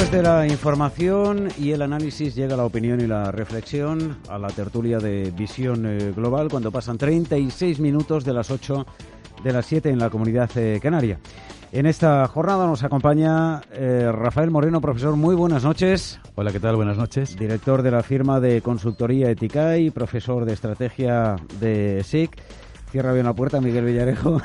Después de la información y el análisis llega la opinión y la reflexión a la tertulia de Visión eh, Global cuando pasan 36 minutos de las 8 de las 7 en la comunidad eh, canaria. En esta jornada nos acompaña eh, Rafael Moreno, profesor. Muy buenas noches. Hola, ¿qué tal? Buenas noches. Director de la firma de consultoría Eticai, profesor de estrategia de SIC. Cierra bien la puerta, Miguel Villarejo.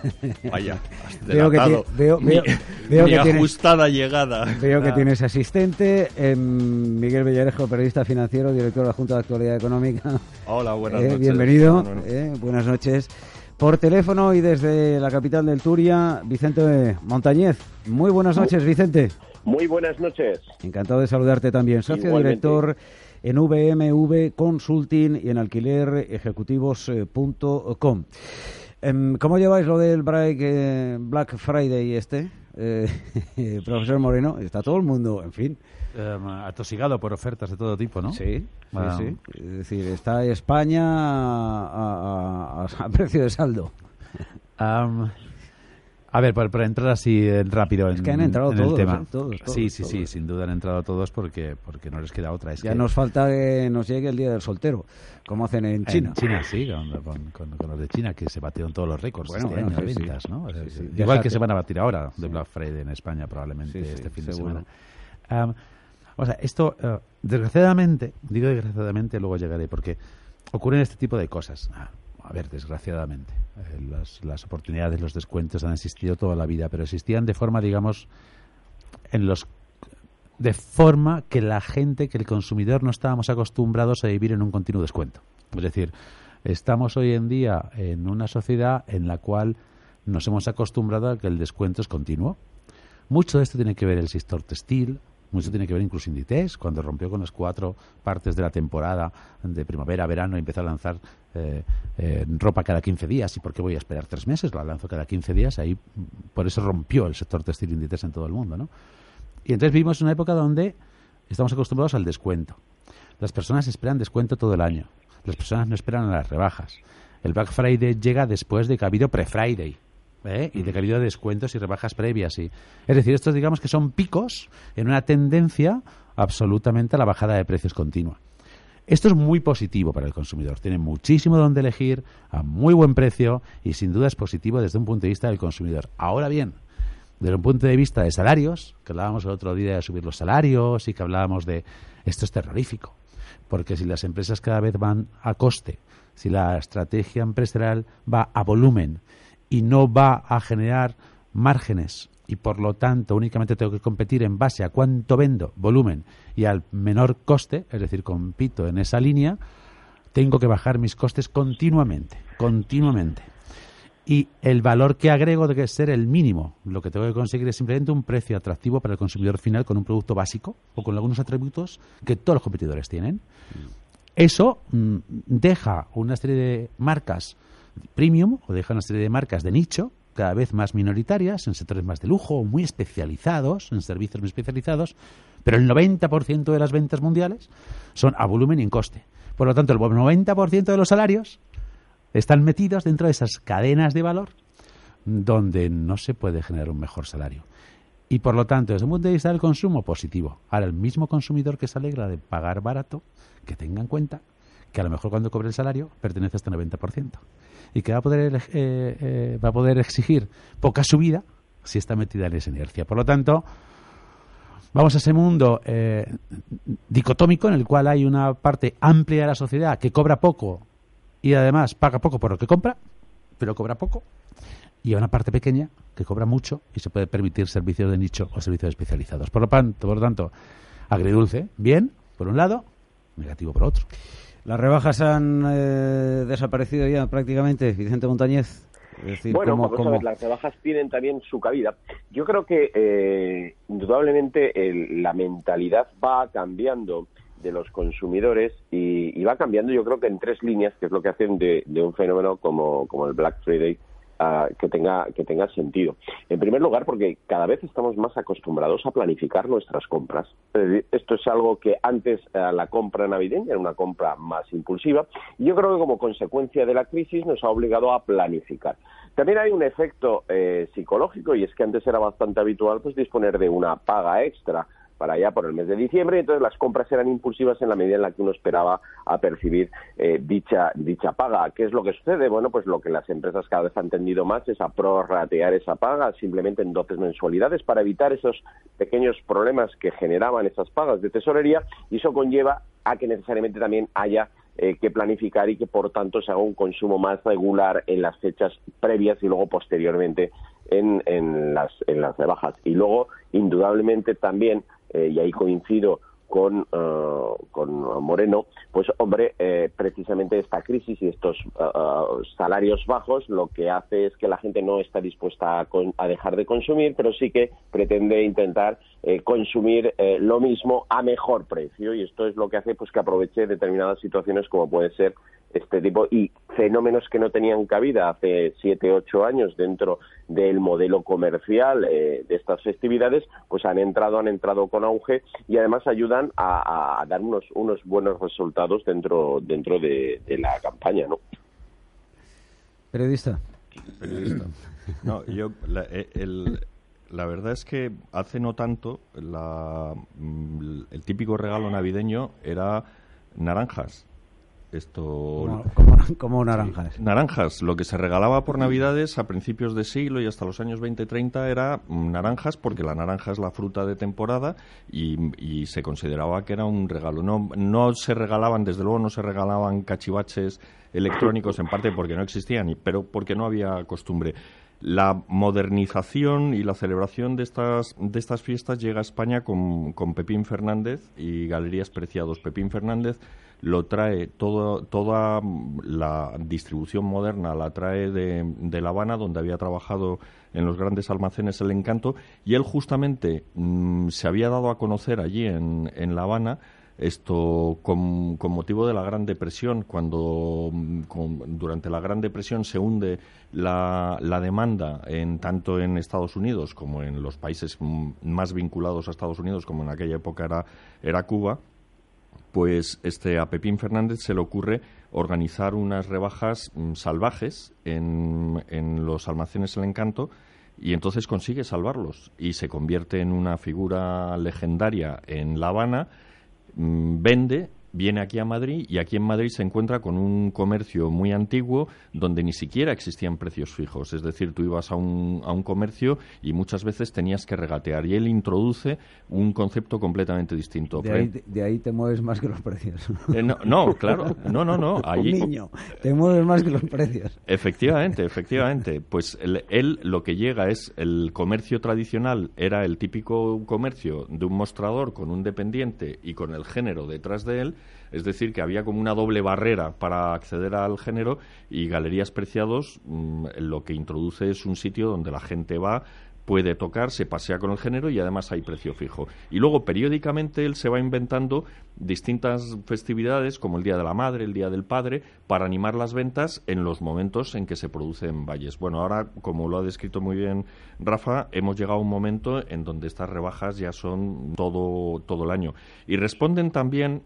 Vaya, veo que, veo, veo, veo mi que ajustada llegada. Veo que tienes asistente, eh, Miguel Villarejo, periodista financiero, director de la Junta de Actualidad Económica. Hola, buenas Eh, noches. bienvenido, Bueno, eh, buenas noches. Por teléfono y desde la capital del Turia, Vicente Montañez. Muy buenas noches, Vicente. Muy buenas noches. Encantado de saludarte también. Socio Igualmente. director en VMV Consulting y en alquilerejecutivos.com. Em, ¿Cómo lleváis lo del Black, eh, Black Friday este? Eh, profesor Moreno, está todo el mundo, en fin. Em, atosigado por ofertas de todo tipo, ¿no? Sí, sí, Ah. sí. Es decir, está España a, a- a- a precio de saldo. Am, a ver, para, para entrar así eh, rápido en, Es que han entrado en todos, el tema. ¿eh? Todos, todos, sí, sí, sí, sin duda han entrado todos porque, porque no les queda otra. Es Ya que nos falta que nos llegue el día del soltero, como hacen en China. En China, sí, con, con- con- con los de China, que se batieron todos los récords Bueno, este bueno, año de sí, sí. ventas, ¿no? Sí, sí. Igual que se van a batir ahora de Black Friday en España, probablemente, este fin de semana. O sea, esto, eh, desgraciadamente, digo desgraciadamente, luego llegaré, porque ocurren este tipo de cosas. Ah, a ver, desgraciadamente. Eh, las, las oportunidades, los descuentos han existido toda la vida, pero existían de forma, digamos, en los de forma que la gente, que el consumidor no estábamos acostumbrados a vivir en un continuo descuento. Es decir, estamos hoy en día en una sociedad en la cual nos hemos acostumbrado a que el descuento es continuo. Mucho de esto tiene que ver el sector textil, mucho tiene que ver incluso Inditex, cuando rompió con las cuatro partes de la temporada de primavera, verano y empezó a lanzar eh, eh, ropa cada 15 días. ¿Y por qué voy a esperar tres meses? La lanzo cada 15 días. Ahí, por eso rompió el sector textil Inditex en todo el mundo, ¿no? Y entonces vivimos en una época donde estamos acostumbrados al descuento. Las personas esperan descuento todo el año. Las personas no esperan a las rebajas. El Black Friday llega después de que ha habido pre-Friday. ¿Eh? Y de que ha habido descuentos y rebajas previas. Y... Es decir, estos digamos que son picos en una tendencia absolutamente a la bajada de precios continua. Esto es muy positivo para el consumidor. Tiene muchísimo donde elegir, a muy buen precio y sin duda es positivo desde un punto de vista del consumidor. Ahora bien, desde un punto de vista de salarios, que hablábamos el otro día de subir los salarios y que hablábamos de esto es terrorífico, porque si las empresas cada vez van a coste, si la estrategia empresarial va a volumen y no va a generar márgenes y por lo tanto únicamente tengo que competir en base a cuánto vendo, volumen y al menor coste, es decir, compito en esa línea, tengo que bajar mis costes continuamente, continuamente. Y el valor que agrego debe ser el mínimo. Lo que tengo que conseguir es simplemente un precio atractivo para el consumidor final con un producto básico o con algunos atributos que todos los competidores tienen. Eso mm, deja una serie de marcas premium o deja una serie de marcas de nicho cada vez más minoritarias en sectores más de lujo muy especializados, en servicios muy especializados, pero el 90% de las ventas mundiales son a volumen y en coste. Por lo tanto, el 90% de los salarios están metidos dentro de esas cadenas de valor donde no se puede generar un mejor salario. Y por lo tanto, desde un punto de vista del consumo, positivo. Ahora, el mismo consumidor que se alegra de pagar barato, que tenga en cuenta que a lo mejor cuando cobre el salario pertenece a este 90%. Y que va a poder, eh, eh, va a poder exigir poca subida si está metida en esa inercia. Por lo tanto, vamos a ese mundo eh, dicotómico en el cual hay una parte amplia de la sociedad que cobra poco y además paga poco por lo que compra, pero cobra poco. y a una parte pequeña que cobra mucho y se puede permitir servicios de nicho o servicios especializados. Por lo tanto, por lo tanto agridulce, bien, por un lado, negativo por otro. Las rebajas han eh, desaparecido ya prácticamente, Vicente Montañez. Es decir, bueno, ¿cómo- vamos a cómo- ver, las rebajas tienen también su cabida. Yo creo que eh, indudablemente el- la mentalidad va cambiando de los consumidores y, y va cambiando yo creo que en tres líneas, que es lo que hacen de, de un fenómeno como, como el Black Friday que tenga que tenga sentido. En primer lugar, porque cada vez estamos más acostumbrados a planificar nuestras compras. Esto es algo que antes eh, la compra navideña era una compra más impulsiva y yo creo que como consecuencia de la crisis nos ha obligado a planificar. También hay un efecto eh, psicológico y es que antes era bastante habitual pues disponer de una paga extra para allá por el mes de diciembre, y entonces las compras eran impulsivas en la medida en la que uno esperaba a percibir eh, dicha, dicha paga. ¿Qué es lo que sucede? Bueno, pues lo que las empresas cada vez han tendido más es a prorratear esa paga simplemente en 12 mensualidades para evitar esos pequeños problemas que generaban esas pagas de tesorería y eso conlleva a que necesariamente también haya eh, que planificar y que por tanto se haga un consumo más regular en las fechas previas y luego posteriormente en, en las, en las rebajas. Y luego, indudablemente también, eh, y ahí coincido con, eh, con Moreno, pues hombre, eh, precisamente esta crisis y estos eh, salarios bajos lo que hace es que la gente no está dispuesta a, con- a dejar de consumir, pero sí que pretende intentar eh, consumir eh, lo mismo a mejor precio y esto es lo que hace pues que aproveche determinadas situaciones como puede ser este tipo y fenómenos que no tenían cabida hace siete ocho años dentro del modelo comercial eh, de estas festividades pues han entrado han entrado con auge y además ayudan a, a dar unos unos buenos resultados dentro dentro de, de la campaña no Periodista. periodista. No, yo, la, eh, el- la verdad es que hace no tanto la, mm, el típico regalo navideño era naranjas. Esto Como, como, como naranjas. Naranjas. Lo que se regalaba por Navidades a principios de siglo y hasta los años 20-30 era mm, naranjas, porque la naranja es la fruta de temporada y, y se consideraba que era un regalo. No, no se regalaban, desde luego, no se regalaban cachivaches electrónicos, en parte porque no existían, pero porque no había costumbre. La modernización y la celebración de estas, de estas fiestas llega a España con, Pepín Fernández y Galerías Preciados. Pepín Fernández lo trae toda la distribución moderna, la trae de, de La Habana, donde había trabajado en los grandes almacenes El Encanto, y él justamente mm, se había dado a conocer allí en, en La Habana esto con, con motivo de la Gran Depresión, cuando mm, durante la Gran Depresión se hunde la, demanda en tanto en Estados Unidos como en los países mm, más vinculados a Estados Unidos, como en aquella época era, Cuba, pues este a Pepín Fernández se le ocurre organizar unas rebajas mm, salvajes en, en los almacenes El Encanto y entonces consigue salvarlos y se convierte en una figura legendaria en La Habana, vende, viene aquí a Madrid y aquí en Madrid se encuentra con un comercio muy antiguo donde ni siquiera existían precios fijos. Es decir, tú ibas a un, a un comercio y muchas veces tenías que regatear y él introduce un concepto completamente distinto. De ahí, de ahí te mueves más que los precios. Eh, no, no, claro, no, no, no. Allí, Un niño, te mueves más que los precios. Efectivamente, efectivamente. Pues él, él lo que llega es el comercio tradicional, era el típico comercio de un mostrador con un dependiente y con el género detrás de él, es decir, que había como una doble barrera para acceder al género y Galerías Preciados mm, lo que introduce es un sitio donde la gente va puede tocar, se pasea con el género y además hay precio fijo. Y luego periódicamente él se va inventando distintas festividades como el Día de la Madre, el Día del Padre, para animar las ventas en los momentos en que se producen valles. Bueno, ahora, como lo ha descrito muy bien Rafa, hemos llegado a un momento en donde estas rebajas ya son todo, todo el año. Y responden también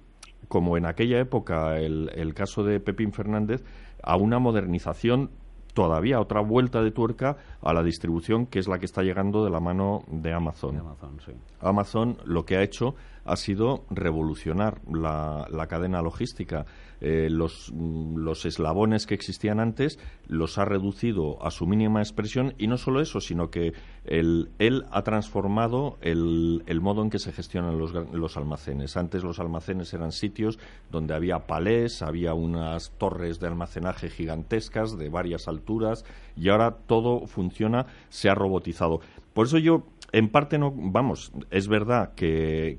como en aquella época el, el caso de Pepín Fernández, a una modernización todavía otra vuelta de tuerca a la distribución que es la que está llegando de la mano de Amazon. De Amazon, sí. Amazon lo que ha hecho ha sido revolucionar la, la cadena logística. Eh, los, mm, los eslabones que existían antes los ha reducido a su mínima expresión y no solo eso, sino que él ha transformado el, modo en que se gestionan los, los, almacenes. Antes los almacenes eran sitios donde había palés, había unas torres de almacenaje gigantescas de varias alturas y ahora todo funciona, se ha robotizado. Por eso yo en parte no, vamos, es verdad que,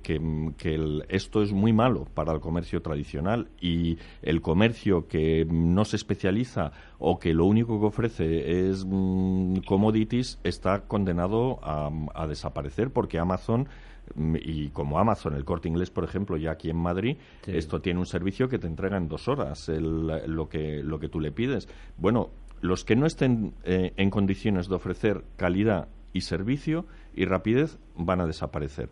esto es muy malo para el comercio tradicional y el comercio que no se especializa o que lo único que ofrece es mm, commodities está condenado a, desaparecer porque Amazon mm, y como Amazon, el corte inglés, por ejemplo, ya aquí en Madrid, esto tiene un servicio que te entrega en dos horas lo, que, lo que tú le pides. Bueno, los que no estén eh, en condiciones de ofrecer calidad y servicio y rapidez van a desaparecer.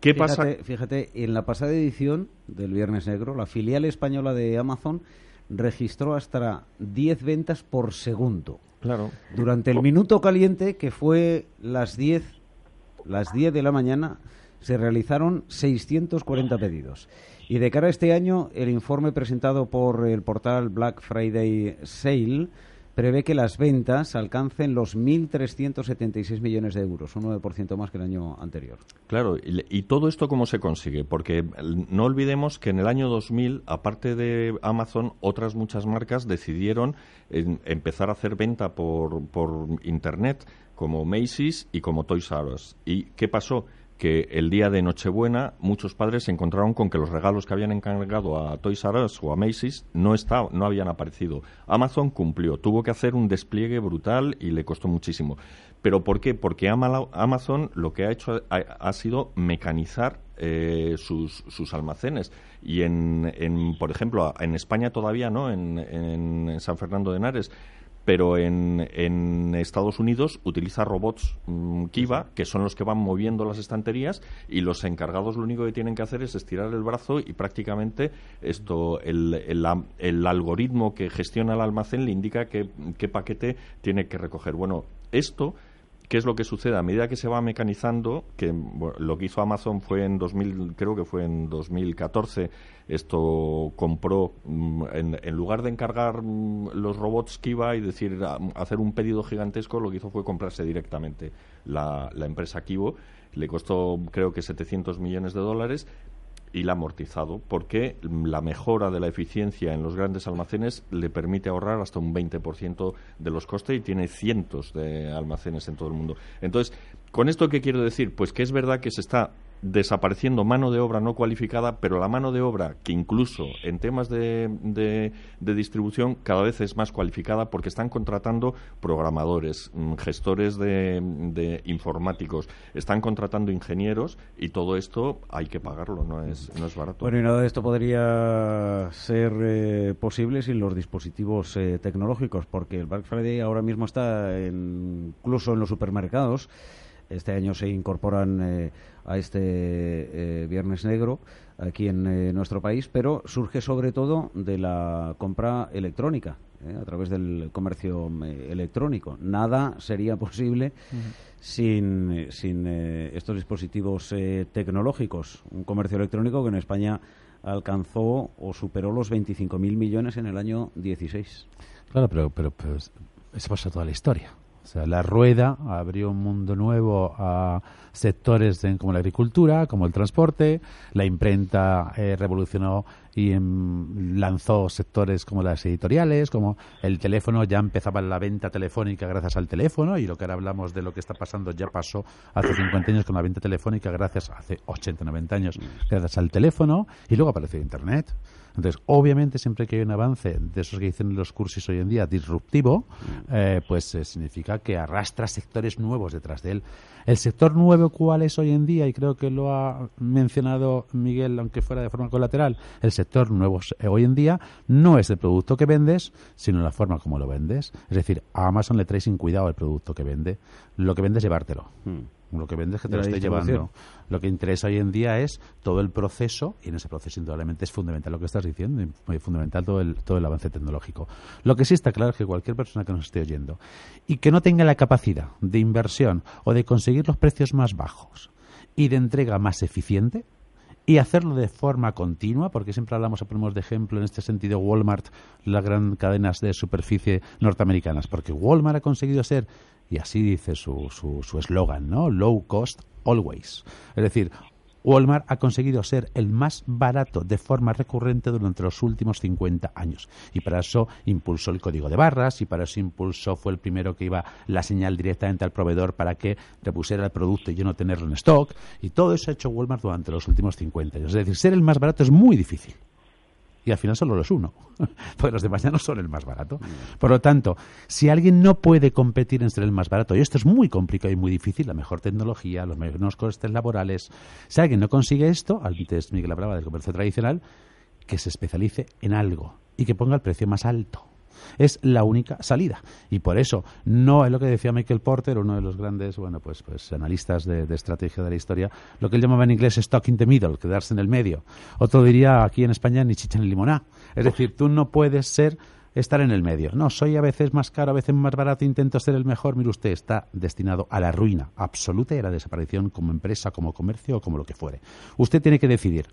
¿Qué pasa? Fíjate, en la pasada edición del Viernes Negro, la filial española de Amazon registró hasta 10 ventas por segundo. Claro. Durante el minuto caliente, que fue las 10, las 10 de la mañana, se realizaron 640 pedidos. Y de cara a este año, el informe presentado por el portal Black Friday Sale prevé que las ventas alcancen los 1.376 millones de euros, un 9% más que el año anterior. Claro, y, todo esto cómo se consigue? Porque no olvidemos que en el año 2000, aparte de Amazon, otras muchas marcas decidieron empezar a hacer venta por, por Internet, como Macy's y como Toys R Us. ¿Y qué pasó? Que el día de Nochebuena muchos padres se encontraron con que los regalos que habían encargado a Toys R Us o a Macy's no, no habían aparecido. Amazon cumplió, tuvo que hacer un despliegue brutal y le costó muchísimo. ¿Pero por qué? Porque Amazon lo que ha hecho ha, sido mecanizar eh, sus, sus, almacenes. Y, en, en, por ejemplo, en España todavía no, en, en San Fernando de Henares pero en, en, Estados Unidos utiliza robots mm, Kiva, que son los que van moviendo las estanterías y los encargados lo único que tienen que hacer es estirar el brazo y prácticamente esto el, el, algoritmo que gestiona el almacén le indica qué, qué paquete tiene que recoger. Bueno, esto ¿Qué es lo que sucede? A medida que se va mecanizando, que lo que hizo Amazon fue en 2000, creo que fue en 2014, esto compró, mm, en, lugar de encargar mm, los robots Kiva y decir, hacer un pedido gigantesco, lo que hizo fue comprarse directamente la, la empresa Kivo. Le costó, creo que 700 millones de dólares y la amortizado, porque la mejora de la eficiencia en los grandes almacenes le permite ahorrar hasta un 20% de los costes y tiene cientos de almacenes en todo el mundo. Entonces, ¿con esto qué quiero decir? Pues que es verdad que se está desapareciendo mano de obra no cualificada, pero la mano de obra que incluso en temas de, de, distribución cada vez es más cualificada porque están contratando programadores, mm, gestores de, informáticos, están contratando ingenieros y todo esto hay que pagarlo, no es, no es barato. Bueno, y nada de esto podría ser eh, posible sin los dispositivos eh, tecnológicos, porque el Black Friday ahora mismo está incluso en los supermercados. Este año se incorporan eh, a este eh, Viernes Negro aquí en eh, nuestro país, pero surge sobre todo de la compra electrónica, a través del comercio electrónico. Nada sería posible sin, sin estos dispositivos tecnológicos. Un comercio electrónico que en España alcanzó o superó los 25.000 millones en el año 16. Claro, pero, pero, pero eso pasa toda la historia. O sea, la rueda abrió un mundo nuevo a sectores como la agricultura, como el transporte, la imprenta eh, revolucionó y em, lanzó sectores como las editoriales, como el teléfono, ya empezaba la venta telefónica gracias al teléfono y lo que ahora hablamos de lo que está pasando ya pasó hace 50 años con la venta telefónica gracias, hace 80, 90 años, gracias al teléfono. Y luego apareció Internet. Entonces, obviamente, siempre que hay un avance de esos que dicen los cursos hoy en día disruptivo, eh, pues eh, significa que arrastra sectores nuevos detrás de él. El sector nuevo, ¿cuál es hoy en día? Y creo que lo ha mencionado Miguel, aunque fuera de forma colateral. El sector nuevo eh, hoy en día no es el producto que vendes, sino la forma como lo vendes. Es decir, a Amazon le trae sin cuidado el producto que vende. Lo que vende es llevártelo. Hmm. Lo que vende es que te lo esté llevando. Lo que interesa hoy en día es todo el proceso, y en ese proceso indudablemente es fundamental lo que estás diciendo, y fundamental todo el, todo el avance tecnológico. Lo que sí está claro es que cualquier persona que nos esté oyendo y que no tenga la capacidad de inversión o de conseguir los precios más bajos y de entrega más eficiente, y hacerlo de forma continua, porque siempre hablamos, ponemos de ejemplo en este sentido Walmart, las grandes cadenas de superficie norteamericanas, porque Walmart ha conseguido ser Y así dice su eslogan, su, ¿no? Low cost always. Es decir, Walmart ha conseguido ser el más barato de forma recurrente durante los últimos 50 años. Y para eso impulsó el código de barras y para eso impulsó, fue el primero que iba la señal directamente al proveedor para que repusiera el producto y yo no tenerlo en stock. Y todo eso ha hecho Walmart durante los últimos 50 años. Es decir, ser el más barato es muy difícil y al final solo los uno, porque los demás ya no son el más barato. Por lo tanto, si alguien no puede competir en ser el más barato, y esto es muy complicado y muy difícil, la mejor tecnología, los menos costes laborales, si alguien no consigue esto, antes Miguel hablaba del comercio tradicional, que se especialice en algo y que ponga el precio más alto es la única salida. Y por eso no es lo que decía Michael Porter, uno de los grandes bueno, pues, pues analistas de, estrategia de la historia, lo que él llamaba en inglés stock in the middle, quedarse en el medio. Otro diría aquí en España ni chicha ni limoná. Es decir, tú no puedes ser estar en el medio. No, soy a veces más caro, a veces más barato, intento ser el mejor. Mire usted, está destinado a la ruina absoluta y a la desaparición como empresa, como comercio o como lo que fuere. Usted tiene que decidir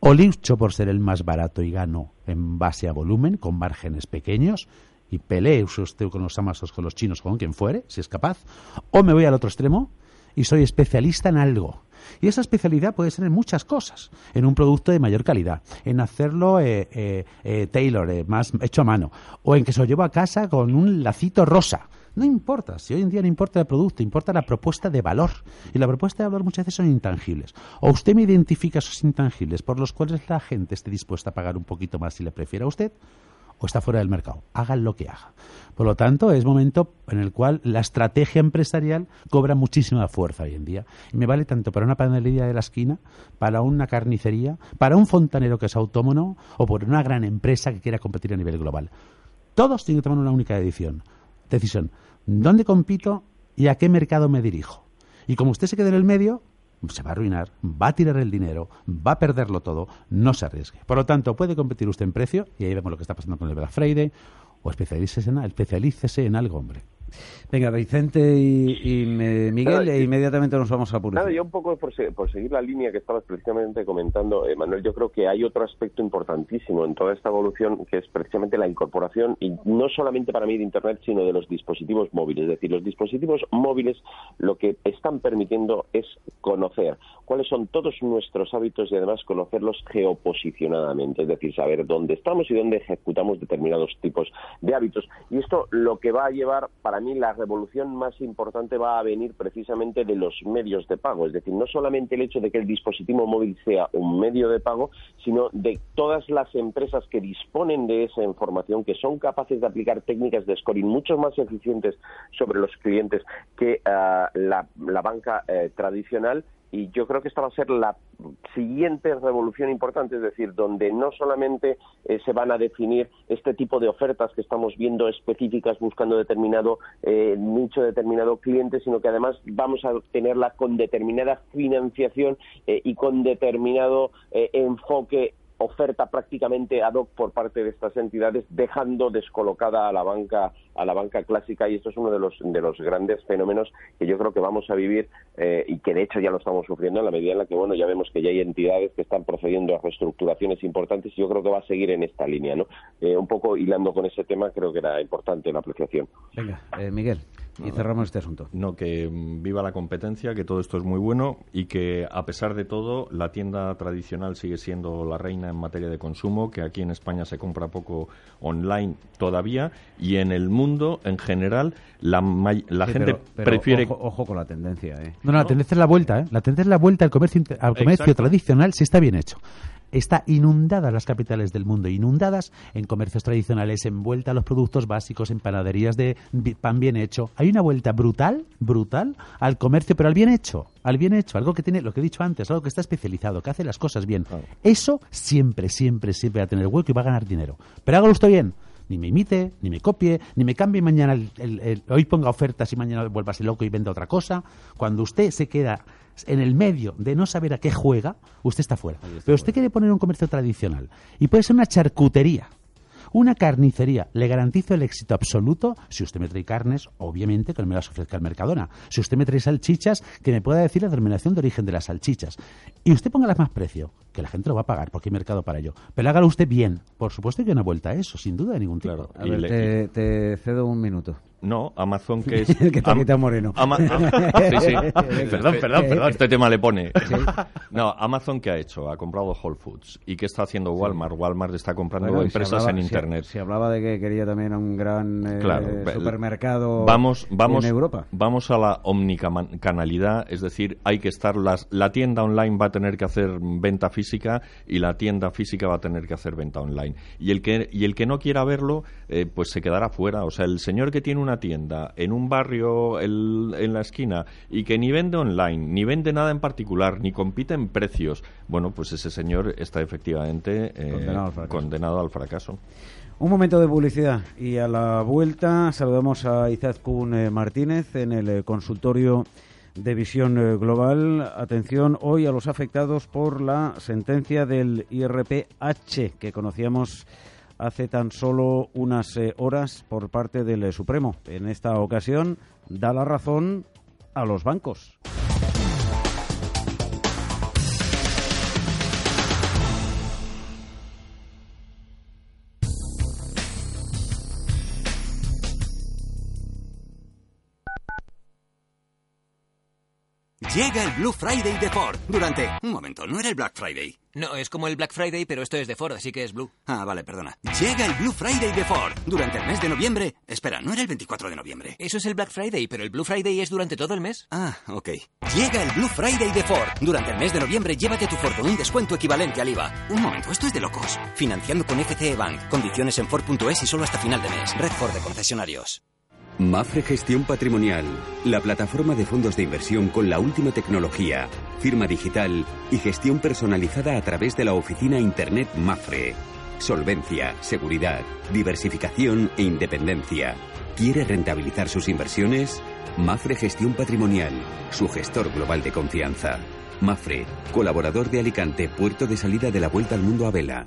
o lucho por ser el más barato y gano en base a volumen, con márgenes pequeños, y pelee usted con los amasos, con los chinos, con quien fuere, si es capaz, o me voy al otro extremo y soy especialista en algo. Y esa especialidad puede ser en muchas cosas, en un producto de mayor calidad, en hacerlo eh, eh, eh tailor, eh, más hecho a mano, o en que se lo llevo a casa con un lacito rosa. No importa, si hoy en día no importa el producto, importa la propuesta de valor. Y la propuesta de valor muchas veces son intangibles. O usted me identifica esos intangibles por los cuales la gente esté dispuesta a pagar un poquito más si le prefiere a usted, o está fuera del mercado. Hagan lo que haga. Por lo tanto, es momento en el cual la estrategia empresarial cobra muchísima fuerza hoy en día. Y me vale tanto para una panadería de la esquina, para una carnicería, para un fontanero que es autónomo o por una gran empresa que quiera competir a nivel global. Todos tienen que tomar una única decisión. Decisión. ¿Dónde compito y a qué mercado me dirijo? Y como usted se quede en el medio, se va a arruinar, va a tirar el dinero, va a perderlo todo, no se arriesgue. Por lo tanto, puede competir usted en precio, y ahí vemos lo que está pasando con el Black Friday, o en, especialícese en algo, hombre. Venga, Vicente y, Miguel, e inmediatamente nos vamos a publicar. Nada, yo un poco por, seguir la línea que estabas precisamente comentando, eh, Manuel, yo creo que hay otro aspecto importantísimo en toda esta evolución que es precisamente la incorporación, y no solamente para mí de Internet, sino de los dispositivos móviles. Es decir, los dispositivos móviles lo que están permitiendo es conocer cuáles son todos nuestros hábitos y además conocerlos geoposicionadamente, es decir, saber dónde estamos y dónde ejecutamos determinados tipos de hábitos. Y esto lo que va a llevar para mí la revolución más importante va a venir precisamente de los medios de pago, es decir, no solamente el hecho de que el dispositivo móvil sea un medio de pago, sino de todas las empresas que disponen de esa información, que son capaces de aplicar técnicas de scoring mucho más eficientes sobre los clientes que ah, la, banca eh, tradicional y yo creo que esta va a ser la siguiente revolución importante, es decir, donde no solamente eh, se van a definir este tipo de ofertas que estamos viendo específicas buscando determinado eh, nicho, determinado cliente, sino que además vamos a tenerla con determinada financiación eh, y con determinado enfoque oferta prácticamente ad hoc por parte de estas entidades, dejando descolocada a la banca a la banca clásica y esto es uno de los de los grandes fenómenos que yo creo que vamos a vivir eh, y que de hecho ya lo estamos sufriendo en la medida en la que bueno ya vemos que ya hay entidades que están procediendo a reestructuraciones importantes y yo creo que va a seguir en esta línea, ¿no? Eh, un poco hilando con ese tema creo que era importante la apreciación. Venga, eh, Miguel. Y cerramos este asunto. No, que mm, viva la competencia, que todo esto es muy bueno y que, a pesar de todo, la tienda tradicional sigue siendo la reina en materia de consumo, que aquí en España se compra poco online todavía y en el mundo, en general, la, la gente prefiere... Ojo, con la tendencia, ¿eh? No, no, la tendencia es la vuelta, ¿eh? La tendencia es la vuelta al comercio, al comercio tradicional si está bien hecho está inundada las capitales del mundo, inundadas en comercios tradicionales, envuelta a los productos básicos, en panaderías de pan bien hecho. Hay una vuelta brutal, brutal al comercio, pero al bien hecho, al bien hecho, algo que tiene, lo que he dicho antes, algo que está especializado, que hace las cosas bien. Eso siempre, siempre, siempre va a tener hueco y va a ganar dinero. Pero hágalo usted bien ni me imite, ni me copie, ni me cambie mañana, hoy ponga ofertas y mañana vuelvase loco y venda otra cosa. Cuando usted se queda en el medio de no saber a qué juega, usted está fuera. Pero usted quiere poner un comercio tradicional y puede ser una charcutería. Una carnicería, le garantizo el éxito absoluto si usted me trae carnes, obviamente que no me las ofrezca el Mercadona. Si usted me trae salchichas, que me pueda decir la denominación de origen de las salchichas. Y usted ponga las más precio. que la gente lo va a pagar porque hay mercado para ello. Pero hágalo usted bien. Por supuesto que hay una vuelta a eso, sin duda de ningún tipo. Claro. A Y ver, le- te, te cedo un minuto. No, Amazon que es... El que te Am- quita Moreno. Ama- sí, sí. Perdón, perdón, perdón. Este tema le pone. No, Amazon ¿qué ha hecho? Ha comprado Whole Foods. ¿Y qué está haciendo Walmart? Walmart está comprando Bueno, empresas hablaba- en Internet. Se, hablaba de que quería también un gran eh, Claro, supermercado vamos, vamos, en Europa. Vamos a la omnicanalidad, es decir, hay que estar las, la tienda online va a tener que hacer venta física y la tienda física va a tener que hacer venta online. Y el que y el que no quiera verlo, eh, pues se quedará fuera. O sea, el señor que tiene una tienda en un barrio el- en la esquina y que ni vende online, ni vende nada en particular, ni compite en precios, bueno, pues ese señor está efectivamente eh, Condenado al fracaso. condenado al fracaso. Un momento de publicidad y a la vuelta saludamos a Izaskun eh, Martínez en el eh, consultorio de visión global. Atención hoy a los afectados por la sentencia del IRPH que conocíamos hace tan solo unas eh, horas por parte del Supremo. En esta ocasión da la razón a los bancos. Llega el Blue Friday de Ford durante... Un momento, ¿no era el Black Friday? No, es como el Black Friday, pero esto es de Ford, así que es Blue. Ah, vale, perdona. Llega el Blue Friday de Ford durante el mes de noviembre. Espera, ¿no era el 24 de noviembre? Eso es el Black Friday, pero el Blue Friday es durante todo el mes. Ah, ok. Llega el Blue Friday de Ford. Durante el mes de noviembre, llévate tu Ford con un descuento equivalente al IVA. Un momento, esto es de locos. Financiando con FCE Bank. Condiciones en Ford.es y solo hasta final de mes. Red Ford de concesionarios. Mafre Gestión Patrimonial, la plataforma de fondos de inversión con la última tecnología, firma digital y gestión personalizada a través de la oficina Internet Mafre. Solvencia, seguridad, diversificación e independencia. ¿Quiere rentabilizar sus inversiones? Mafre Gestión Patrimonial, su gestor global de confianza. Mafre, colaborador de Alicante, puerto de salida de la Vuelta al Mundo a Vela.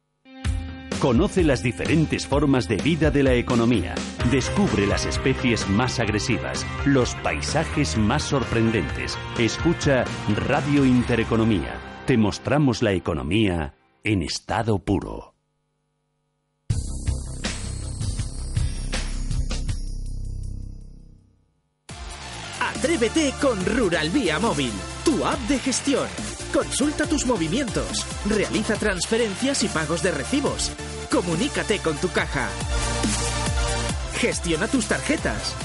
Conoce las diferentes formas de vida de la economía. Descubre las especies más agresivas, los paisajes más sorprendentes. Escucha Radio Intereconomía. Te mostramos la economía en estado puro. Atrévete con Rural Vía Móvil, tu app de gestión. Consulta tus movimientos, realiza transferencias y pagos de recibos. Comunícate con tu caja. Gestiona tus tarjetas.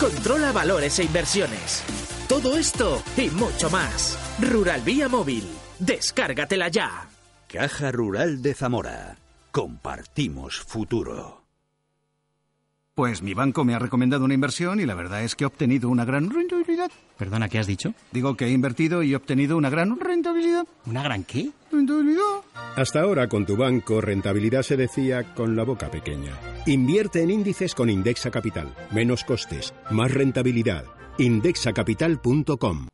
Controla valores e inversiones. Todo esto y mucho más. Rural Vía Móvil. Descárgatela ya. Caja Rural de Zamora. Compartimos futuro. Pues mi banco me ha recomendado una inversión y la verdad es que he obtenido una gran rentabilidad. Perdona, ¿qué has dicho? Digo que he invertido y he obtenido una gran rentabilidad. ¿Una gran qué? Rentabilidad. Hasta ahora con tu banco rentabilidad se decía con la boca pequeña. Invierte en índices con Indexa Capital. Menos costes, más rentabilidad. Indexacapital.com.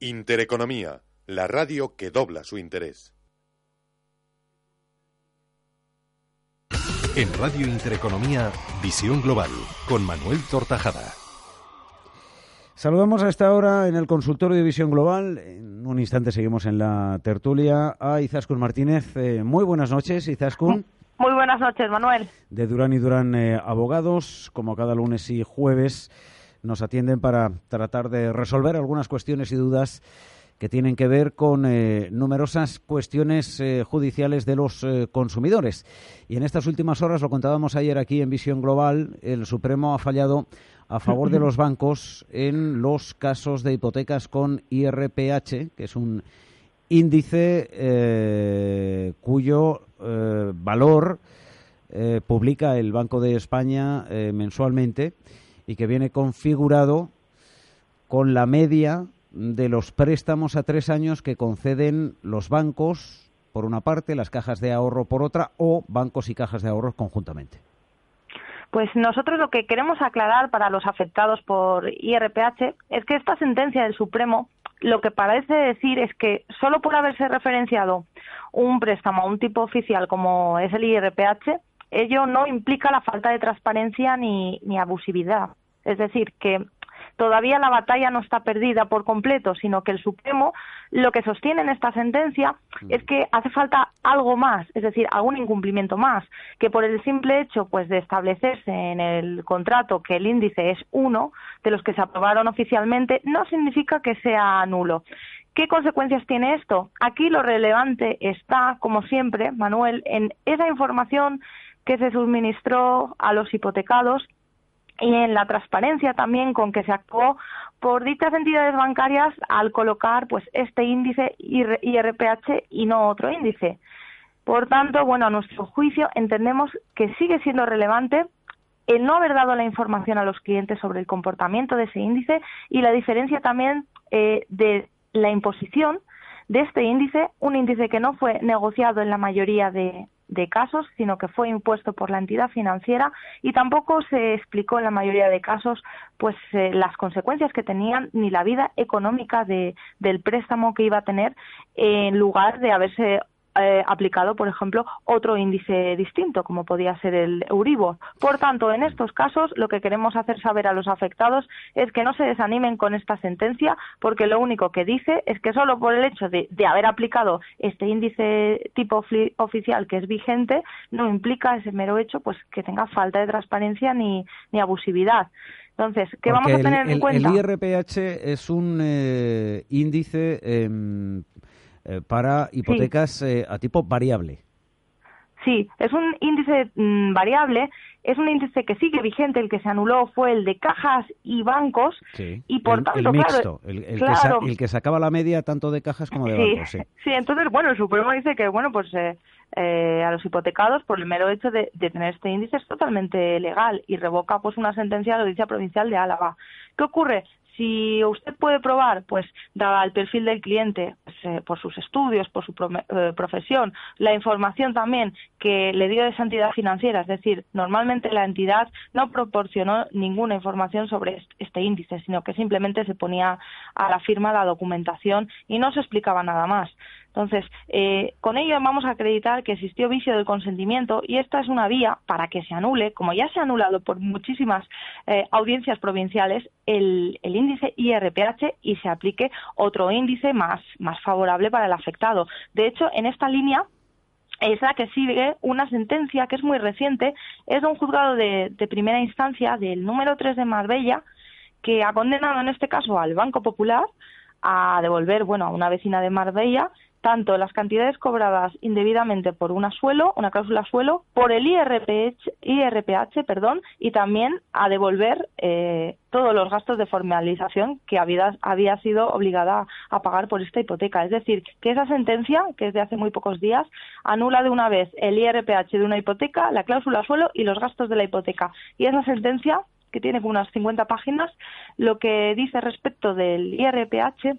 Intereconomía, la radio que dobla su interés. En Radio Intereconomía, Visión Global, con Manuel Tortajada. Saludamos a esta hora en el consultorio de Visión Global. En un instante seguimos en la tertulia a Izaskun Martínez. Eh, muy buenas noches, Izaskun. Muy buenas noches, Manuel. De Durán y Durán eh, Abogados, como cada lunes y jueves, nos atienden para tratar de resolver algunas cuestiones y dudas que tienen que ver con eh, numerosas cuestiones eh, judiciales de los eh, consumidores. Y en estas últimas horas, lo contábamos ayer aquí en Visión Global, el Supremo ha fallado a favor de los bancos en los casos de hipotecas con IRPH, que es un índice cuyo valor publica el Banco de España mensualmente y que viene configurado con la media de los préstamos a tres años que conceden los bancos, por una parte, las cajas de ahorro por otra, o bancos y cajas de ahorro conjuntamente. Pues nosotros lo que queremos aclarar para los afectados por IRPH es que esta sentencia del Supremo lo que parece decir es que solo por haberse referenciado un préstamo a un tipo oficial como es el IRPH, ello no implica la falta de transparencia ni, ni abusividad. Es decir, que todavía la batalla no está perdida por completo, sino que el Supremo lo que sostiene en esta sentencia es que hace falta algo más, es decir, algún incumplimiento más, que por el simple hecho pues de establecerse en el contrato que el índice es uno de los que se aprobaron oficialmente no significa que sea nulo. ¿Qué consecuencias tiene esto? Aquí lo relevante está, como siempre, Manuel, en esa información que se suministró a los hipotecados y en la transparencia también con que se actuó por dichas entidades bancarias al colocar pues este índice IRPH y no otro índice. Por tanto, bueno, a nuestro juicio entendemos que sigue siendo relevante el no haber dado la información a los clientes sobre el comportamiento de ese índice y la diferencia también eh, de la imposición de este índice, un índice que no fue negociado en la mayoría de, de casos, sino que fue impuesto por la entidad financiera y tampoco se explicó en la mayoría de casos pues eh, las consecuencias que tenían ni la vida económica de, del préstamo que iba a tener en lugar de haberse eh, aplicado, por ejemplo, otro índice distinto, como podía ser el Euribor. Por tanto, en estos casos, lo que queremos hacer saber a los afectados es que no se desanimen con esta sentencia, porque lo único que dice es que solo por el hecho de, haber aplicado este índice tipo oficial que es vigente, no implica ese mero hecho pues que tenga falta de transparencia ni, ni abusividad. Entonces, ¿qué vamos a tener en cuenta? El IRPH es un eh, índice em, eh, para hipotecas eh, a tipo variable. Sí, es un índice mm, variable, es un índice que sigue vigente, el que se anuló fue el de cajas y bancos y por tanto, el mixto, el, que el, sacaba la media tanto de cajas como de bancos. Sí. sí, entonces, bueno, el Supremo dice que, bueno, pues eh, a los hipotecados, por el mero hecho de, de, tener este índice, es totalmente legal y revoca pues una sentencia de la Audiencia Provincial de Álava. ¿Qué ocurre? Si usted puede probar, pues, dada el perfil del cliente, pues, eh, por sus estudios, por su eh, profesión, la información también que le dio esa entidad financiera, es decir, normalmente la entidad no proporcionó ninguna información sobre este índice, sino que simplemente se ponía a la firma la documentación y no se explicaba nada más. Entonces, eh, con ello vamos a acreditar que existió vicio del consentimiento y esta es una vía para que se anule, como ya se ha anulado por muchísimas eh, audiencias provinciales, el, índice IRPH y se aplique otro índice más, más favorable para el afectado. De hecho, en esta línea es la que sigue una sentencia que es muy reciente, es de un juzgado de, de primera instancia del número 3 de Marbella, que ha condenado en este caso al Banco Popular a devolver, bueno, a una vecina de Marbella tanto las cantidades cobradas indebidamente por una suelo, una cláusula suelo, por el IRPH, IRPH perdón, y también a devolver eh, todos los gastos de formalización que había, había sido obligada a pagar por esta hipoteca. Es decir, que esa sentencia, que es de hace muy pocos días, anula de una vez el IRPH de una hipoteca, la cláusula suelo y los gastos de la hipoteca. Y esa sentencia, que tiene unas 50 páginas, lo que dice respecto del IRPH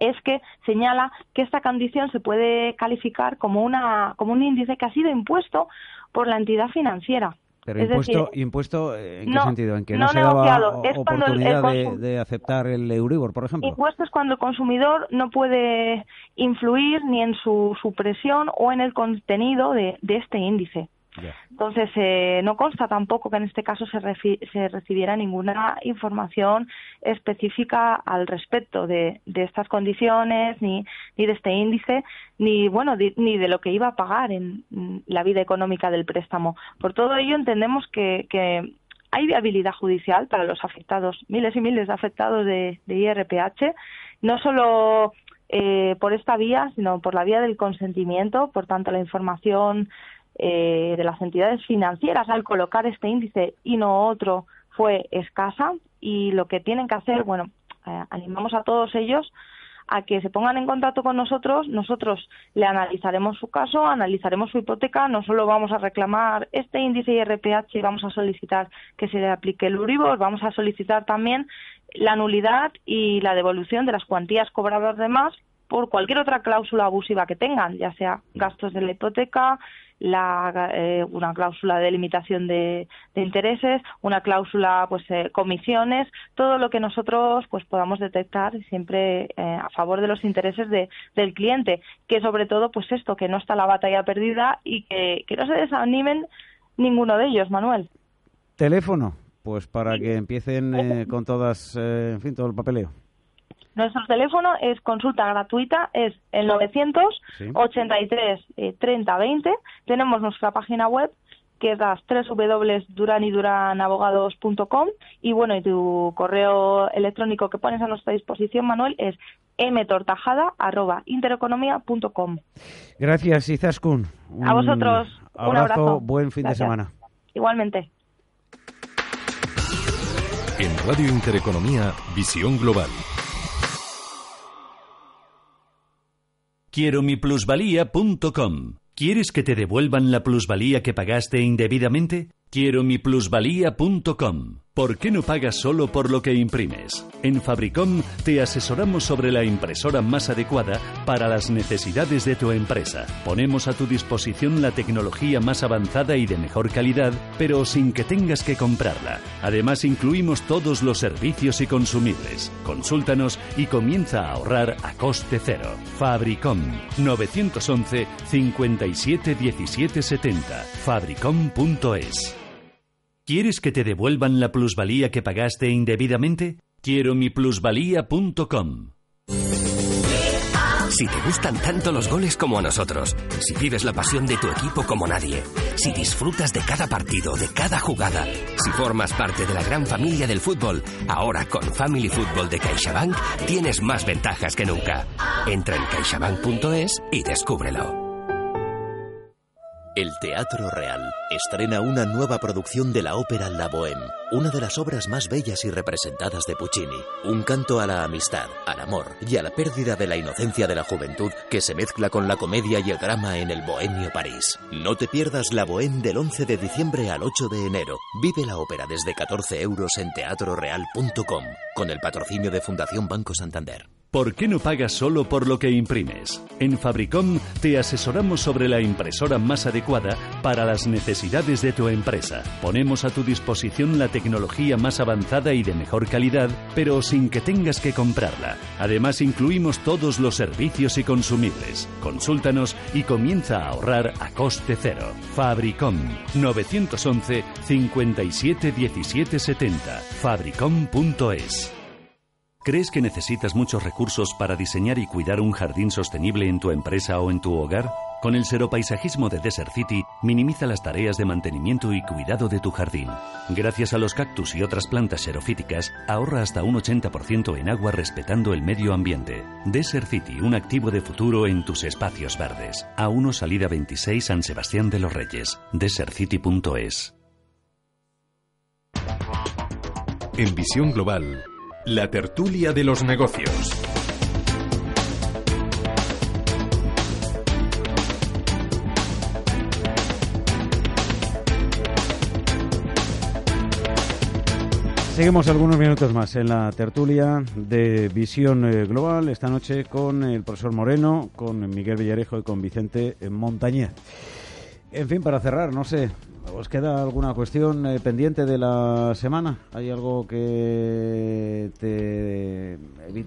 es que señala que esta condición se puede calificar como, una, como un índice que ha sido impuesto por la entidad financiera. Pero impuesto, impuesto ¿en qué sentido? ¿En que no, se daba oportunidad de, aceptar el Euribor, por ejemplo? Impuesto es cuando el consumidor no puede influir ni en su supresión o en el contenido de este índice. Entonces, eh, no consta tampoco que en este caso se, se, recibiera ninguna información específica al respecto de, estas condiciones, ni, ni, de este índice, ni, bueno, ni de lo que iba a pagar en la vida económica del préstamo. Por todo ello, entendemos que, que hay viabilidad judicial para los afectados, miles y miles de afectados de, de IRPH no solo eh, por esta vía, sino por la vía del consentimiento. Por tanto, la información eh, de las entidades financieras al colocar este índice y no otro fue escasa. Y lo que tienen que hacer, bueno, eh, animamos a todos ellos a que se pongan en contacto con nosotros, nosotros le analizaremos su caso, analizaremos su hipoteca, no solo vamos a reclamar este índice IRPH vamos a solicitar que se le aplique el Uribor, vamos a solicitar también la nulidad y la devolución de las cuantías cobradas de más por cualquier otra cláusula abusiva que tengan, ya sea gastos de la hipoteca, la, eh, una cláusula de limitación de, intereses, una cláusula, pues, eh, comisiones, todo lo que nosotros, pues, podamos detectar siempre eh, a favor de los intereses de, del cliente, que sobre todo, pues, esto, que no está la batalla perdida y que, que no se desanimen ninguno de ellos, Manuel. Teléfono, pues, para que empiecen con todas, en fin, todo el papeleo. Nuestro teléfono es consulta gratuita, es el 983 30 20. Tenemos nuestra página web que es las www.duranyduranabogados.com y bueno, y tu correo electrónico que pones a nuestra disposición, Manuel, es mtortajada.intereconomía.com. Gracias, Izaskun. a vosotros. un abrazo. Buen fin de semana. Igualmente. En Radio Intereconomía, Visión Global. Quiero mi plusvalía.com. ¿Quieres que te devuelvan la plusvalía que pagaste indebidamente? Quiero mi plusvalía.com. ¿Por qué no pagas solo por lo que imprimes? En Fabricom te asesoramos sobre la impresora más adecuada para las necesidades de tu empresa. Ponemos a tu disposición la tecnología más avanzada y de mejor calidad, pero sin que tengas que comprarla. Además, incluimos todos los servicios y consumibles. Consúltanos y comienza a ahorrar a coste cero. Fabricom 911 57 17 70. Fabricom.es ¿Quieres que te devuelvan la plusvalía que pagaste indebidamente? Quiero mi plusvalía.com. Si te gustan tanto los goles como a nosotros, si vives la pasión de tu equipo como nadie, si disfrutas de cada partido, de cada jugada, si formas parte de la gran familia del fútbol, ahora con Family Football de CaixaBank tienes más ventajas que nunca. Entra en caixabank.es y descúbrelo. El Teatro Real estrena una nueva producción de la ópera La Bohème, una de las obras más bellas y representadas de Puccini. Un canto a la amistad, al amor y a la pérdida de la inocencia de la juventud que se mezcla con la comedia y el drama en el bohemio París. No te pierdas La Bohème del 11 de diciembre al 8 de enero. Vive la ópera desde 14 euros en teatroreal.com con el patrocinio de Fundación Banco Santander. ¿Por qué no pagas solo por lo que imprimes? En Fabricom te asesoramos sobre la impresora más adecuada para las necesidades de tu empresa. Ponemos a tu disposición la tecnología más avanzada y de mejor calidad, pero sin que tengas que comprarla. Además, incluimos todos los servicios y consumibles. Consúltanos y comienza a ahorrar a coste cero. Fabricom 911 57 17 70. Fabricom.es ¿Crees que necesitas muchos recursos para diseñar y cuidar un jardín sostenible en tu empresa o en tu hogar? Con el seropaisajismo de Desert City, minimiza las tareas de mantenimiento y cuidado de tu jardín. Gracias a los cactus y otras plantas xerofíticas, ahorra hasta un 80% en agua respetando el medio ambiente. Desert City, un activo de futuro en tus espacios verdes. A1 Salida 26 San Sebastián de los Reyes. DesertCity.es. En Visión Global, la tertulia de los negocios. Seguimos algunos minutos más en la tertulia de Visión eh, Global esta noche con el profesor Moreno, con Miguel Villarejo y con Vicente Montañez. En fin, para cerrar, no sé, ¿Os queda alguna cuestión eh, pendiente de la semana? ¿Hay algo que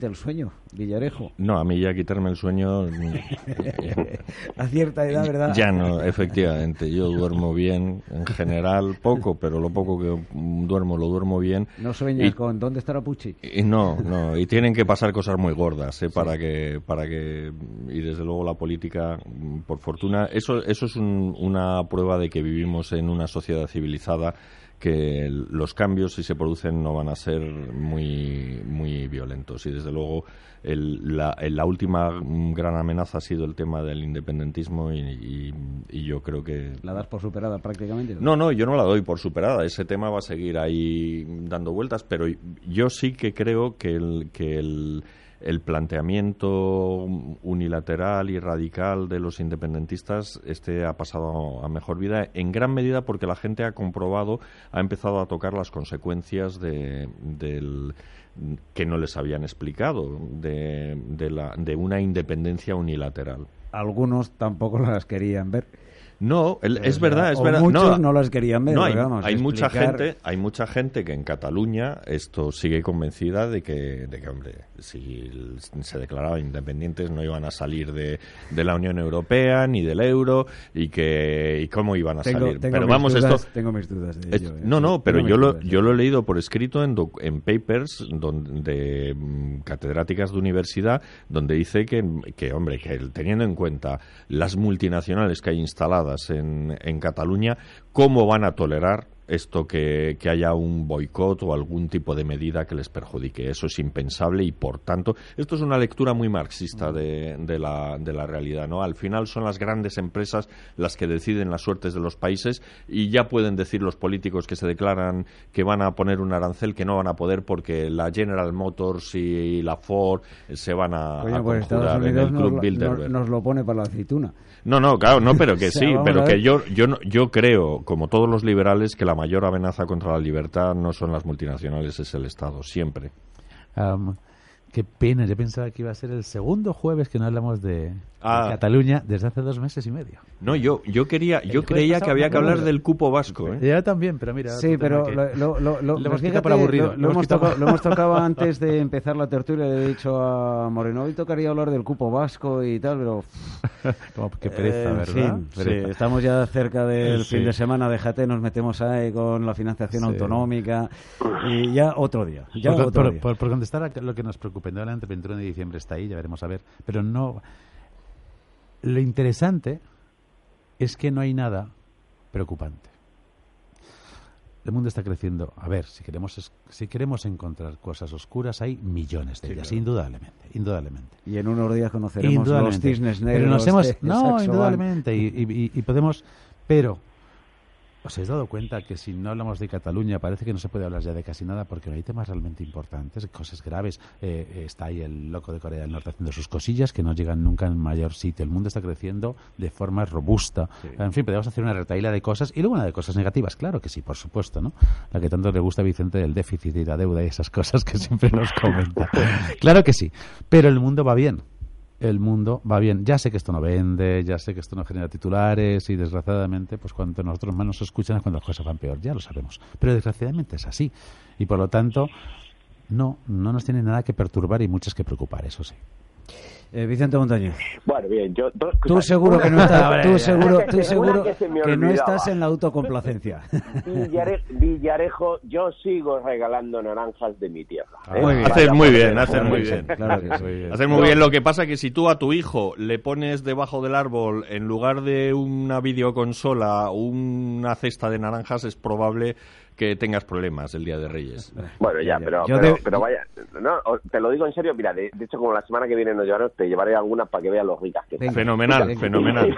el sueño, Villarejo? No, a mí ya quitarme el sueño... a cierta edad, ¿verdad? Ya no, efectivamente. Yo duermo bien, en general, poco, pero lo poco que duermo, lo duermo bien. ¿No sueñas con dónde estará Pucci? Y no, no, y tienen que pasar cosas muy gordas ¿eh? para, que, para que... Y desde luego la política, por fortuna... Eso, eso es una prueba de que vivimos en una sociedad civilizada que los cambios, si se producen, no van a ser muy, muy violentos. Y desde luego, la, la, última gran amenaza ha sido el tema del independentismo y, yo creo que. ¿La das por superada prácticamente? No, no, yo no la doy por superada. Ese tema va a seguir ahí dando vueltas, pero yo sí que creo que el. Que el el planteamiento unilateral y radical de los independentistas este ha pasado a mejor vida en gran medida porque la gente ha comprobado, ha empezado a tocar las consecuencias de, del que no les habían explicado de, una independencia unilateral. Algunos tampoco las querían ver. No, es verdad, es verdad. Muchos no, las querían ver. hay, mucha gente, hay mucha gente que en Cataluña esto sigue convencida de que, de que hombre, si se declaraban independientes no iban a salir de, de la Unión Europea ni del euro y que y cómo iban a salir. pero vamos esto. Tengo mis dudas. De ello, ¿eh? no, no, pero yo lo, yo lo he leído por escrito en, en papers donde, de mm, catedráticas de universidad donde dice que, que hombre, que teniendo en cuenta las multinacionales que hay instaladas en, en Cataluña, ¿cómo van a tolerar esto que, que, haya un boicot o algún tipo de medida que les perjudique. Eso es impensable y, por tanto, esto es una lectura muy marxista de, de, la, de la realidad. ¿no? Al final son las grandes empresas las que deciden las suertes de los países y ya pueden decir los políticos que se declaran que van a poner un arancel que no van a poder porque la General Motors y la Ford se van a, pues en el Club Bilderberg. Nos, lo pone para la aceituna. No, no, claro, no, pero que sí, pero que yo, yo, yo creo, como todos los liberales, que la mayor amenaza contra la libertad no son las multinacionales, es el Estado, siempre. Qué pena, yo pensaba que iba a ser el segundo jueves que no hablamos de, Ah. Cataluña desde hace dos meses y medio. No, yo yo quería yo creía que había que hablar del cupo vasco. ¿eh? Yo también, pero mira. Sí, pero lo, lo, lo, hemos para aburrido. Lo, hemos tocado, antes de empezar la tertulia. Le he dicho a Moreno, hoy tocaría hablar del cupo vasco y tal, pero. Como qué pereza, ¿verdad? Sí, estamos ya cerca del fin de semana. Déjate, nos metemos ahí con la financiación autonómica y ya otro día. Ya por, otro día. Por, contestar a lo que nos preocupa, el 21 de diciembre está ahí, ya veremos a ver. Pero no lo interesante es que no hay nada preocupante. El mundo está creciendo. A ver, si queremos si queremos encontrar cosas oscuras, hay millones de ellas, indudablemente, indudablemente. Y en unos días conoceremos los cisnes negros. no, indudablemente, y podemos, pero ¿Os habéis dado cuenta que si no hablamos de Cataluña parece que no se puede hablar ya de casi nada porque no hay temas realmente importantes, cosas graves? Eh, eh, está ahí el loco de Corea del Norte haciendo sus cosillas que no llegan nunca en mayor sitio. El mundo está creciendo de forma robusta. En fin, podemos hacer una retaila de cosas y luego una de cosas negativas. Claro que sí, por supuesto, ¿no? La que tanto le gusta a Vicente del déficit y la deuda y esas cosas que siempre nos comenta. claro que sí, pero el mundo va bien el mundo va bien. Ya sé que esto no vende, ya sé que esto no genera titulares y desgraciadamente, pues cuando nosotros más nos escuchan es cuando las cosas van peor, ya lo sabemos. Pero desgraciadamente es así. Y por lo tanto, no, no nos tiene nada que perturbar y muchas que preocupar, eso sí. Eh, Vicente Montaño. Bueno, bien, yo... tú seguro que no estás, tú seguro, tú seguro que, no estás en la autocomplacencia. Villarejo, yo sigo regalando naranjas de mi tierra. ¿eh? Muy bien. Haces muy bien, haces muy bien. Claro que sí. Haces muy bien. Lo que pasa que si tú a tu hijo le pones debajo del árbol, en lugar de una videoconsola, una cesta de naranjas, es probable que tengas problemas el Día de Reyes. Bueno, ya, pero, pero, vaya, no, te lo digo en serio, mira, de, hecho como la semana que viene nos llevaremos, te llevaré algunas para que veas los ricas que Fenomenal, fenomenal.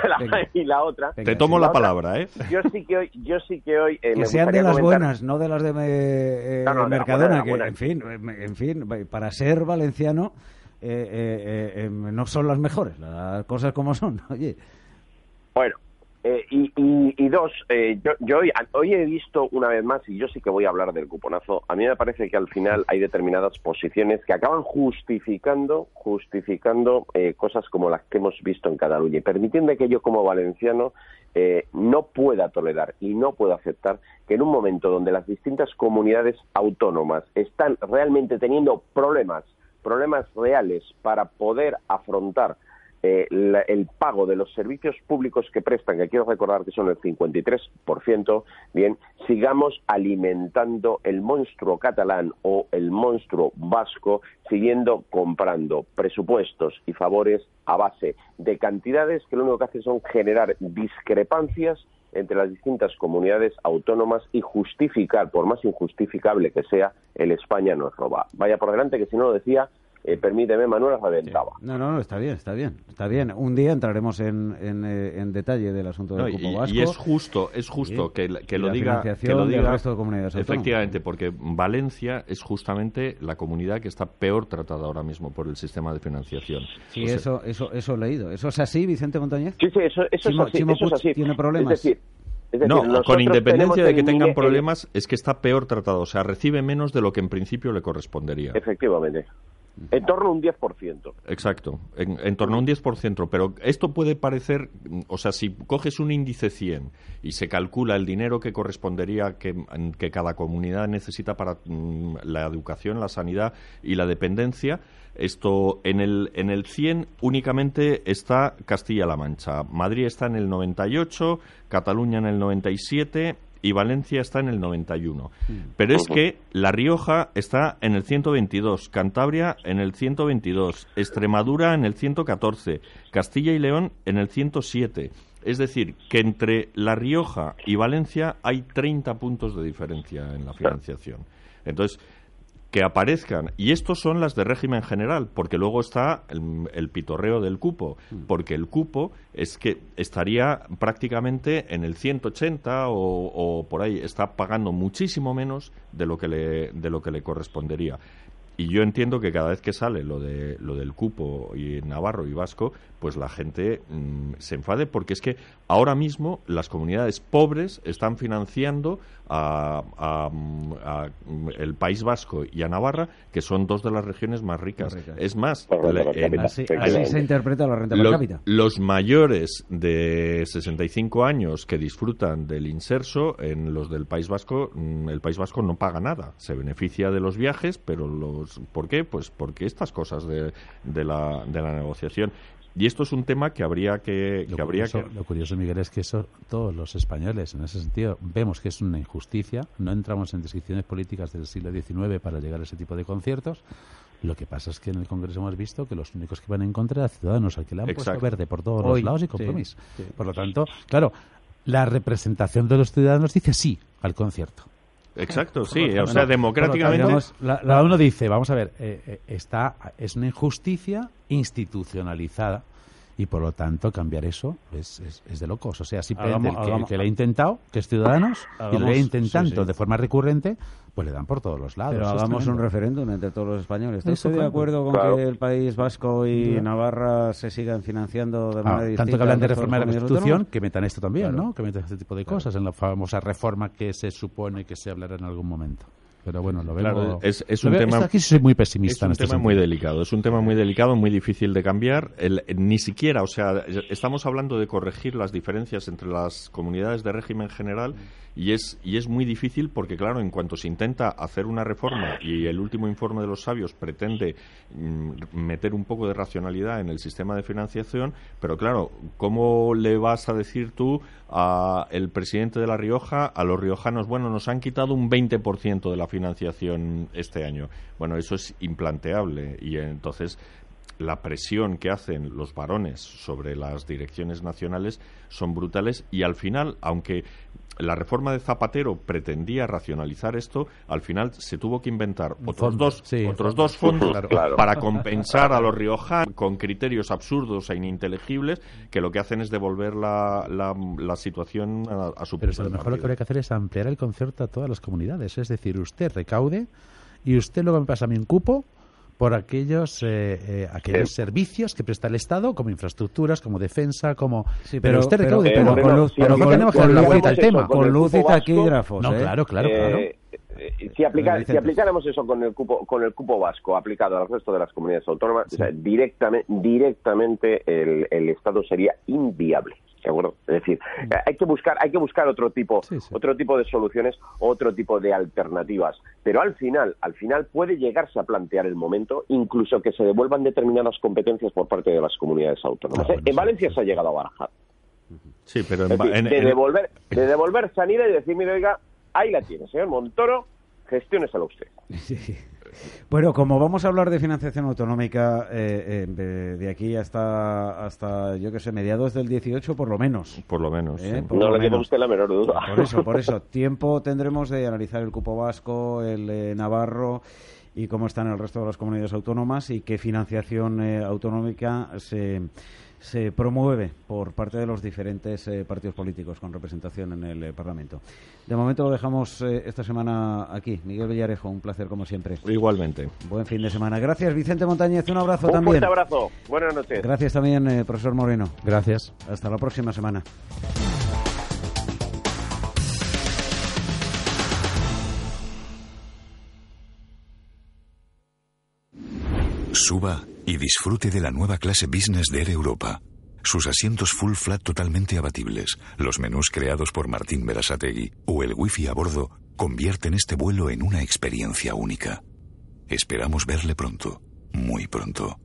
Y la, otra. te tomo la, palabra, ¿eh? Yo sí que hoy, yo sí que hoy eh, que sean de las buenas, no de las de eh, Mercadona, que en fin, en fin, para ser valenciano eh, eh, no son las mejores, las cosas como son, oye. Bueno, eh, y, y, dos, eh, yo, yo hoy, he visto una vez más, y yo sí que voy a hablar del cuponazo, a mí me parece que al final hay determinadas posiciones que acaban justificando, justificando eh, cosas como las que hemos visto en Cataluña. Y permitiendo que yo como valenciano no pueda tolerar y no pueda aceptar que en un momento donde las distintas comunidades autónomas están realmente teniendo problemas, problemas reales para poder afrontar eh, el pago de los servicios públicos que prestan, que quiero recordar que son el 53%, bien, sigamos alimentando el monstruo catalán o el monstruo vasco, siguiendo comprando presupuestos y favores a base de cantidades que lo único que hacen son generar discrepancias entre las distintas comunidades autónomas y justificar, por más injustificable que sea, el España nos roba. Vaya por delante que si no lo decía eh, permíteme, Manuel, reventaba. No, no, no, está bien, está bien, está bien. Un día entraremos en, en, eh, en detalle del asunto del No, cupo y, vasco. y es justo, es justo Sí. que, que lo diga, que lo diga resto de comunidades autónomas. efectivamente, porque Valencia es justamente la comunidad que está peor tratada ahora mismo por el sistema de financiación. Sí, O sea, eso, eso, eso he leído. ¿Eso es así, Vicente Montañez? Sí, sí, eso, eso Chimo- es así. Chimo eso es Puig así. tiene problemas. Es decir, no, con independencia de que el tengan problemas, es que está peor tratado. O sea, recibe menos de lo que en principio le correspondería. Efectivamente. En torno a un 10%. Exacto, en, en torno a un 10%, pero esto puede parecer, o sea, si coges un índice 100 y se calcula el dinero que correspondería que, que cada comunidad necesita para mm, la educación, la sanidad y la dependencia, esto en el, en el 100 únicamente está Castilla-La Mancha. Madrid está en el 98, Cataluña en el 97 y Valencia está en el 91. Pero es que La Rioja está en el 122, Cantabria en el 122, Extremadura en el 114, Castilla y León en el 107. Es decir, que entre La Rioja y Valencia hay 30 puntos de diferencia en la financiación. Entonces, que aparezcan, y estos son las de régimen general, porque luego está el, el pitorreo del cupo, porque el cupo es que estaría prácticamente en el 180 o, o por ahí, está pagando muchísimo menos de lo que le, de lo que le correspondería. Y yo entiendo que cada vez que sale lo de lo del cupo y Navarro y Vasco, pues la gente mm, se enfade porque es que ahora mismo las comunidades pobres están financiando a, a- a, mm, el País Vasco y a Navarra, que son dos de las regiones más ricas. Es más, le- en- Así, así se interpreta la renta per cápita. los mayores de 65 años que disfrutan del inserso, en los del País Vasco, mm, el País Vasco no paga nada. Se beneficia de los viajes, pero los ¿por qué? Pues porque estas cosas de, de, la, de la negociación. Y esto es un tema que habría que, Lo que habría curioso, que lo curioso, Miguel, es que eso todos los españoles, en ese sentido, vemos que es una injusticia. No entramos en descripciones políticas del siglo XIX para llegar a ese tipo de conciertos. Lo que pasa es que en el Congreso hemos visto que los únicos que van en contra eran ciudadanos, al que le han puesto Exacto. verde por todos Hoy, los lados y sí, compromiso. sí. Por lo tanto, claro, la representación de los ciudadanos dice sí al concierto. Exacto, sí. O sea, democráticamente... digamos, la- la- uno dice, vamos a ver, eh, eh, está, es una injusticia institucionalizada y por lo tanto cambiar eso es, es, es de locos. O sea, simplemente Hagamos- el, que, hagamos- que le ha intentado, que es Ciudadanos, y lo ha intentando sí, sí. de forma recurrente, pues le dan por todos los lados. Pero hagamos un referéndum entre todos los españoles. ¿Está Eso, usted de acuerdo con Claro. que el País Vasco y. Navarra se sigan financiando de Ah, manera distinta? tanto que hablan de reforma de la Constitución, que metan esto también, Claro. ¿no? Que metan este tipo de cosas en la famosa reforma que se supone que se hablará en algún momento. Pero bueno, lo veo. Claro, es, es lo un veo- tema. Aquí soy muy pesimista Es un en este tema sentido. muy delicado. Es un tema muy delicado, muy difícil de cambiar. El- ni siquiera, o sea, estamos hablando de corregir las diferencias entre las comunidades de régimen general y es y es muy difícil porque, claro, en cuanto se intenta hacer una reforma y el último informe de los sabios pretende mm, meter un poco de racionalidad en el sistema de financiación, pero claro, ¿cómo le vas a decir tú a el presidente de La Rioja, a los riojanos, bueno, nos han quitado un 20% de la financiación este año? Bueno, eso es implanteable. Y entonces la presión que hacen los varones sobre las direcciones nacionales son brutales. Y al final, aunque la reforma de Zapatero pretendía racionalizar esto, al final se tuvo que inventar otros dos, sí, otros fondos. dos fondos Claro. Para compensar a los riojanos con criterios absurdos e ininteligibles que lo que hacen es devolver la, la, la situación a, a su Pero a lo mejor lo que habría que hacer es ampliar el concierto a todas las comunidades. Es decir, usted recaude y usted luego me pasa a mí un cupo por aquellos eh, eh, aquellos servicios que presta el Estado, como infraestructuras, como defensa, como... Sí, pero, pero- usted pero- recaude, pero pero, con luz- pero pero no con- tenemos que con luz- tema. con y taquígrafos, No, ¿eh? claro, claro, Eh, claro. eh, si, aplica- si aplicáramos eso con el cupo con el cupo vasco aplicado al resto de las comunidades autónomas, o sea, directamente, directamente el, el Estado sería inviable. ¿De acuerdo? Es decir, hay que buscar, hay que buscar otro tipo, Sí, sí. otro tipo de soluciones, otro tipo de alternativas. Pero al final, al final puede llegarse a plantear el momento, incluso que se devuelvan determinadas competencias por parte de las comunidades autónomas. Ah, bueno, en sí, Valencia se ha llegado a barajar. Sí, pero en, decir, en- de, devolver, de devolver sanidad y decir, mire, oiga, ahí la tiene, señor Montoro, gestiónesela usted. Sí. Bueno, como vamos a hablar de financiación autonómica eh, eh, de, de aquí hasta, hasta yo que sé, mediados del 18 por lo menos. Por lo menos. ¿eh? sí. Por no lo le queda menos. usted la menor duda. Por eso, por eso. Tiempo tendremos de analizar el cupo vasco, el eh, navarro y cómo están el resto de las comunidades autónomas y qué financiación eh, autonómica se, se promueve por parte de los diferentes eh, partidos políticos con representación en el eh, Parlamento. De momento lo dejamos eh, esta semana aquí. Miguel Villarejo, un placer como siempre. Igualmente. Buen fin de semana. Gracias, Vicente Montañez. Un abrazo Un también. fuerte abrazo. Buenas noches. Gracias también, eh, profesor Moreno. Gracias. Hasta la próxima semana. Suba y disfrute de la nueva clase business de Air Europa. Sus asientos full flat totalmente abatibles, los menús creados por Martín Berasategui o el wifi a bordo convierten este vuelo en una experiencia única. Esperamos verle pronto, muy pronto.